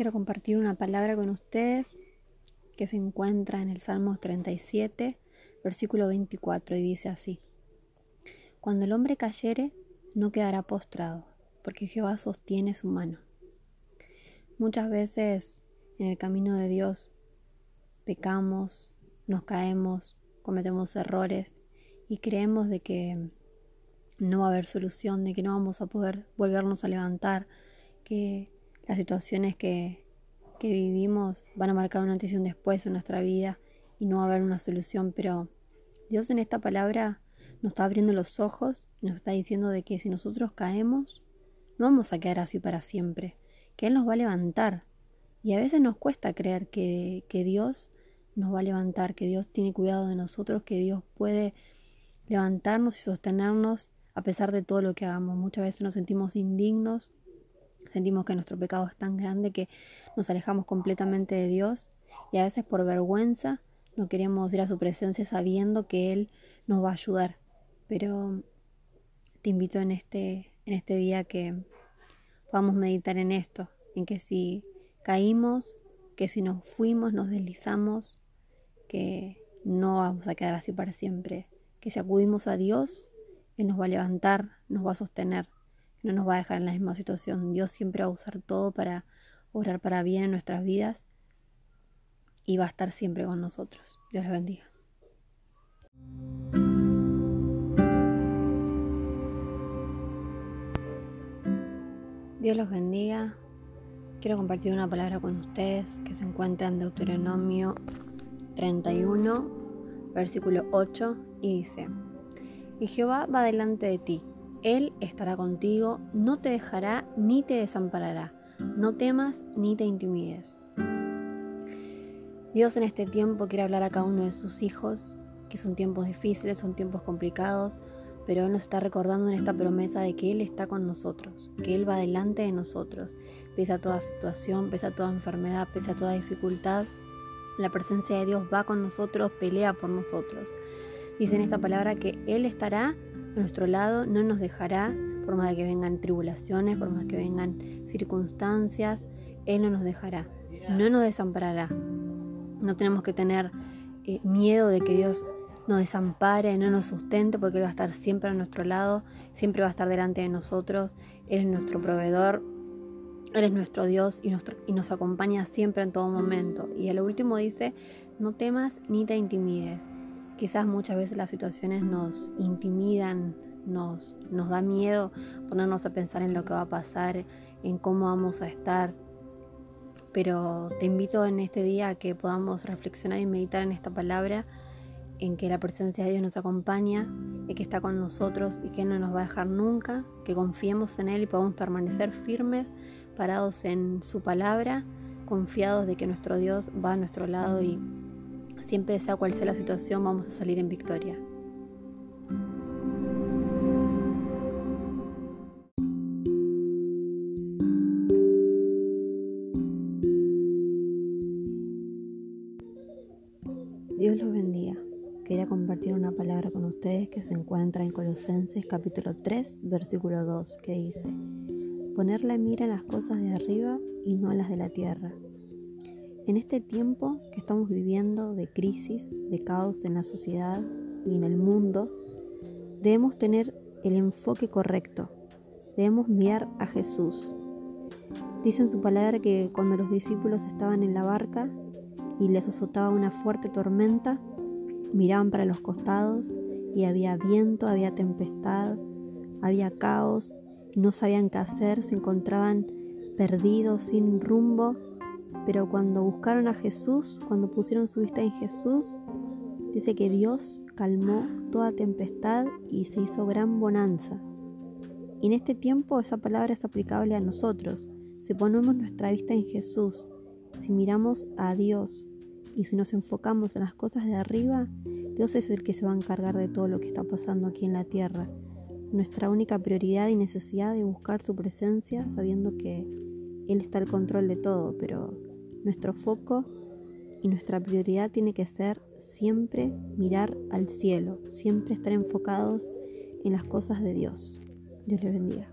quiero compartir una palabra con ustedes que se encuentra en el Salmo 37, versículo 24, y dice así, Cuando el hombre cayere, no quedará postrado, porque Jehová sostiene su mano. Muchas veces en el camino de Dios pecamos, nos caemos, cometemos errores y creemos de que no va a haber solución, de que no vamos a poder volvernos a levantar, que las situaciones que, que vivimos van a marcar una antes y un después en nuestra vida y no va a haber una solución, pero Dios en esta palabra nos está abriendo los ojos y nos está diciendo de que si nosotros caemos, no vamos a quedar así para siempre, que Él nos va a levantar. Y a veces nos cuesta creer que, que Dios nos va a levantar, que Dios tiene cuidado de nosotros, que Dios puede levantarnos y sostenernos a pesar de todo lo que hagamos. Muchas veces nos sentimos indignos, sentimos que nuestro pecado es tan grande que nos alejamos completamente de Dios y a veces por vergüenza no queremos ir a su presencia sabiendo que Él nos va a ayudar. Pero te invito en este, en este día que podamos meditar en esto, en que si caímos, que si nos fuimos, nos deslizamos, que no vamos a quedar así para siempre, que si acudimos a Dios, Él nos va a levantar, nos va a sostener, no nos va a dejar en la misma situación. Dios siempre va a usar todo para obrar para bien en nuestras vidas y va a estar siempre con nosotros. Dios les bendiga. Dios los bendiga. Quiero compartir una palabra con ustedes que se encuentra en Deuteronomio 31, versículo 8, y dice, Y Jehová va delante de ti, Él estará contigo, no te dejará ni te desamparará, no temas ni te intimides. Dios en este tiempo quiere hablar a cada uno de sus hijos, que son tiempos difíciles, son tiempos complicados, pero Él nos está recordando en esta promesa de que Él está con nosotros, que Él va delante de nosotros, pese a toda situación, pese a toda enfermedad, pese a toda dificultad. La presencia de Dios va con nosotros, pelea por nosotros. Dice en esta palabra que Él estará a nuestro lado, no nos dejará, por más que vengan tribulaciones, por más que vengan circunstancias, Él no nos dejará, no nos desamparará. No tenemos que tener eh, miedo de que Dios nos desampare, no nos sustente, porque Él va a estar siempre a nuestro lado, siempre va a estar delante de nosotros, Él es nuestro proveedor, Él es nuestro Dios y, y nos acompaña siempre en todo momento. Y a lo último dice, no temas ni te intimides. Quizás muchas veces las situaciones nos intimidan, nos, nos da miedo ponernos a pensar en lo que va a pasar, en cómo vamos a estar. Pero te invito en este día a que podamos reflexionar y meditar en esta palabra en que la presencia de Dios nos acompaña, y que está con nosotros y que no nos va a dejar nunca, que confiemos en Él y podamos permanecer firmes, parados en su palabra, confiados de que nuestro Dios va a nuestro lado y siempre sea cual sea la situación vamos a salir en victoria. Dios los bendiga quería compartir una palabra con ustedes que se encuentra en Colosenses capítulo 3, versículo 2, que dice, poner la mira en las cosas de arriba y no en las de la tierra. En este tiempo que estamos viviendo de crisis, de caos en la sociedad y en el mundo, debemos tener el enfoque correcto, debemos mirar a Jesús. Dice en su palabra que cuando los discípulos estaban en la barca y les azotaba una fuerte tormenta, Miraban para los costados y había viento, había tempestad, había caos, no sabían qué hacer, se encontraban perdidos, sin rumbo, pero cuando buscaron a Jesús, cuando pusieron su vista en Jesús, dice que Dios calmó toda tempestad y se hizo gran bonanza. Y en este tiempo esa palabra es aplicable a nosotros. Si ponemos nuestra vista en Jesús, si miramos a Dios, y si nos enfocamos en las cosas de arriba, Dios es el que se va a encargar de todo lo que está pasando aquí en la tierra. Nuestra única prioridad y necesidad de buscar su presencia sabiendo que él está al control de todo, pero nuestro foco y nuestra prioridad tiene que ser siempre mirar al cielo, siempre estar enfocados en las cosas de Dios. Dios les bendiga.